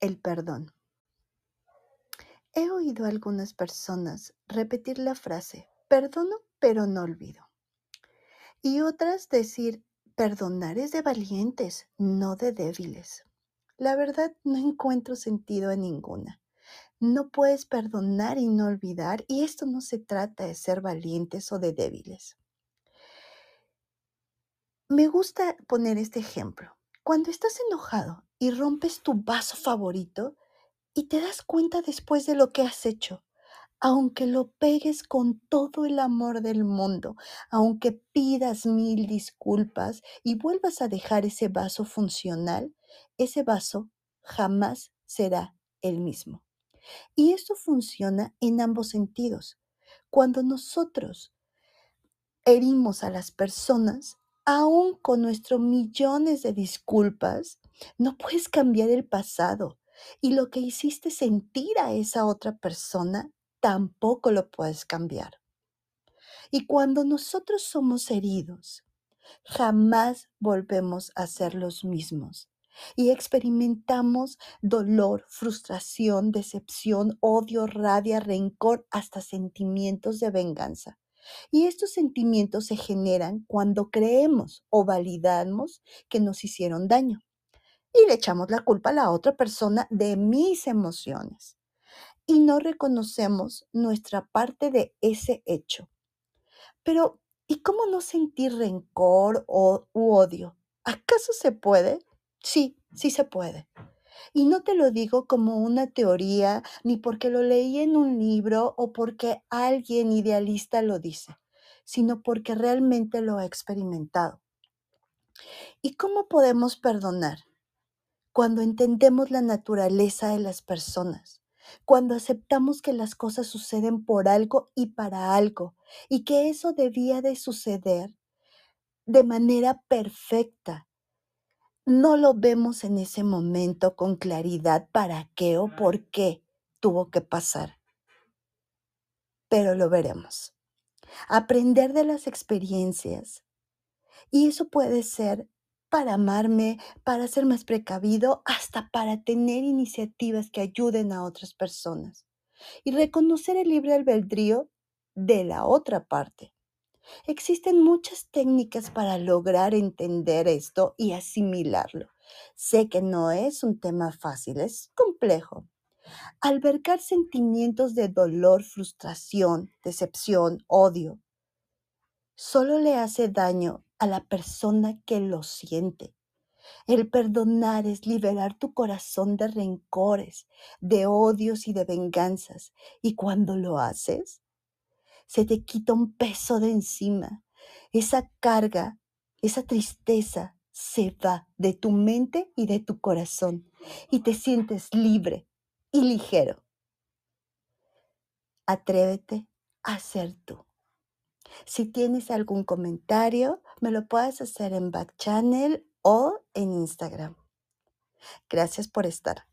el perdón. He oído a algunas personas repetir la frase, perdono pero no olvido. Y otras decir, perdonar es de valientes, no de débiles. La verdad no encuentro sentido en ninguna. No puedes perdonar y no olvidar, y esto no se trata de ser valientes o de débiles. Me gusta poner este ejemplo. Cuando estás enojado y rompes tu vaso favorito y te das cuenta después de lo que has hecho, aunque lo pegues con todo el amor del mundo, aunque pidas mil disculpas y vuelvas a dejar ese vaso funcional, ese vaso jamás será el mismo. Y esto funciona en ambos sentidos. Cuando nosotros herimos a las personas, aún con nuestros millones de disculpas, no puedes cambiar el pasado. Y lo que hiciste sentir a esa otra persona, tampoco lo puedes cambiar. Y cuando nosotros somos heridos, jamás volvemos a ser los mismos. Y experimentamos dolor, frustración, decepción, odio, rabia, rencor, hasta sentimientos de venganza. Y estos sentimientos se generan cuando creemos o validamos que nos hicieron daño. Y le echamos la culpa a la otra persona de mis emociones. Y no reconocemos nuestra parte de ese hecho. Pero, ¿y cómo no sentir rencor o u odio? ¿Acaso se puede? Sí, sí se puede. Y no te lo digo como una teoría, ni porque lo leí en un libro o porque alguien idealista lo dice, sino porque realmente lo he experimentado. ¿Y cómo podemos perdonar? Cuando entendemos la naturaleza de las personas, cuando aceptamos que las cosas suceden por algo y para algo, y que eso debía de suceder de manera perfecta no lo vemos en ese momento con claridad para qué o por qué tuvo que pasar, pero lo veremos. Aprender de las experiencias. Y eso puede ser para amarme, para ser más precavido, hasta para tener iniciativas que ayuden a otras personas. Y reconocer el libre albedrío de la otra parte. Existen muchas técnicas para lograr entender esto y asimilarlo. Sé que no es un tema fácil, es complejo. Albergar sentimientos de dolor, frustración, decepción, odio, solo le hace daño a la persona que lo siente. El perdonar es liberar tu corazón de rencores, de odios y de venganzas. Y cuando lo haces, se te quita un peso de encima. Esa carga, esa tristeza se va de tu mente y de tu corazón y te sientes libre y ligero. Atrévete a ser tú. Si tienes algún comentario, me lo puedes hacer en Back Channel o en Instagram. Gracias por estar.